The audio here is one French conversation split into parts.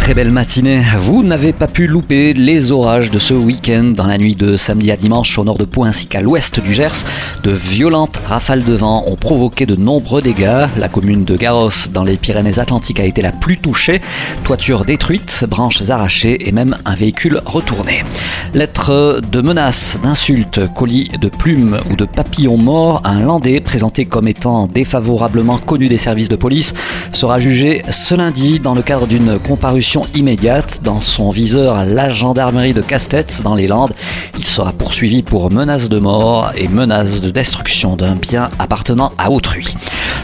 Très belle matinée. Vous n'avez pas pu louper les orages de ce week-end dans la nuit de samedi à dimanche au nord de Pau ainsi qu'à l'ouest du Gers. De violentes rafales de vent ont provoqué de nombreux dégâts. La commune de Garros dans les Pyrénées-Atlantiques a été la plus touchée. Toiture détruite, branches arrachées et même un véhicule retourné. Lettre de menaces, d'insultes, colis de plumes ou de papillons morts, un Landais présenté comme étant défavorablement connu des services de police sera jugé ce lundi dans le cadre d'une comparution immédiate dans son viseur la gendarmerie de Castets dans les Landes. Il sera poursuivi pour menace de mort et menace de destruction d'un bien appartenant à autrui.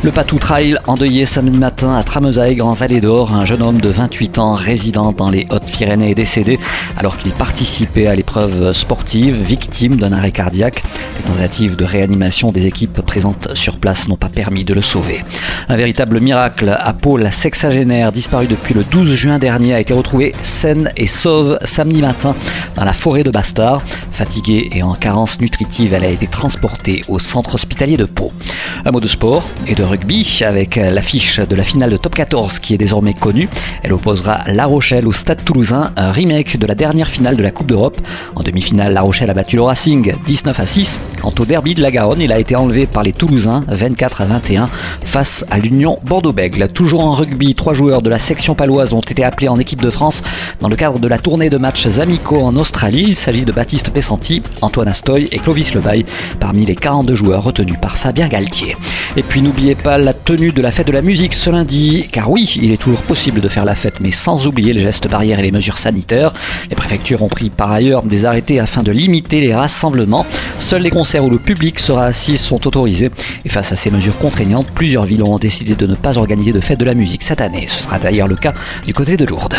Le Patou Trail endeuillé samedi matin à Tramesailles en Vallée d'Or. Un jeune homme de 28 ans résident dans les Hautes-Pyrénées est décédé alors qu'il participait à l'épreuve sportive, victime d'un arrêt cardiaque. Les tentatives de réanimation des équipes présentes sur place n'ont pas permis de le sauver. Un véritable miracle à Pau, la sexagénaire disparue depuis le 12 juin dernier a été retrouvée saine et sauve samedi matin dans la forêt de Bastard. Fatiguée et en carence nutritive, elle a été transportée au centre hospitalier de Pau. Un mot de sport et de rugby avec l'affiche de la finale de top 14 qui est désormais connue. Elle opposera La Rochelle au Stade Toulousain, un remake de la dernière finale de la Coupe d'Europe. En demi-finale, La Rochelle a battu le Racing 19 à 6. Quant au derby de la Garonne, il a été enlevé par les Toulousains 24 à 21 face à l'Union Bordeaux-Bègle. Toujours en rugby, trois joueurs de la section paloise ont été appelés en équipe de France dans le cadre de la tournée de matchs amicaux en Australie. Il s'agit de Baptiste Pessanti, Antoine Astoy et Clovis Lebaille parmi les 42 joueurs retenus par Fabien Galtier. Et puis n'oubliez pas la tenue de la fête de la musique ce lundi, car oui, il est toujours possible de faire la fête, mais sans oublier les gestes barrières et les mesures sanitaires. Les préfectures ont pris par ailleurs des arrêtés afin de limiter les rassemblements. Seuls les concerts où le public sera assis sont autorisés. Et face à ces mesures contraignantes, plusieurs villes ont décidé de ne pas organiser de fête de la musique cette année. Ce sera d'ailleurs le cas du côté de Lourdes.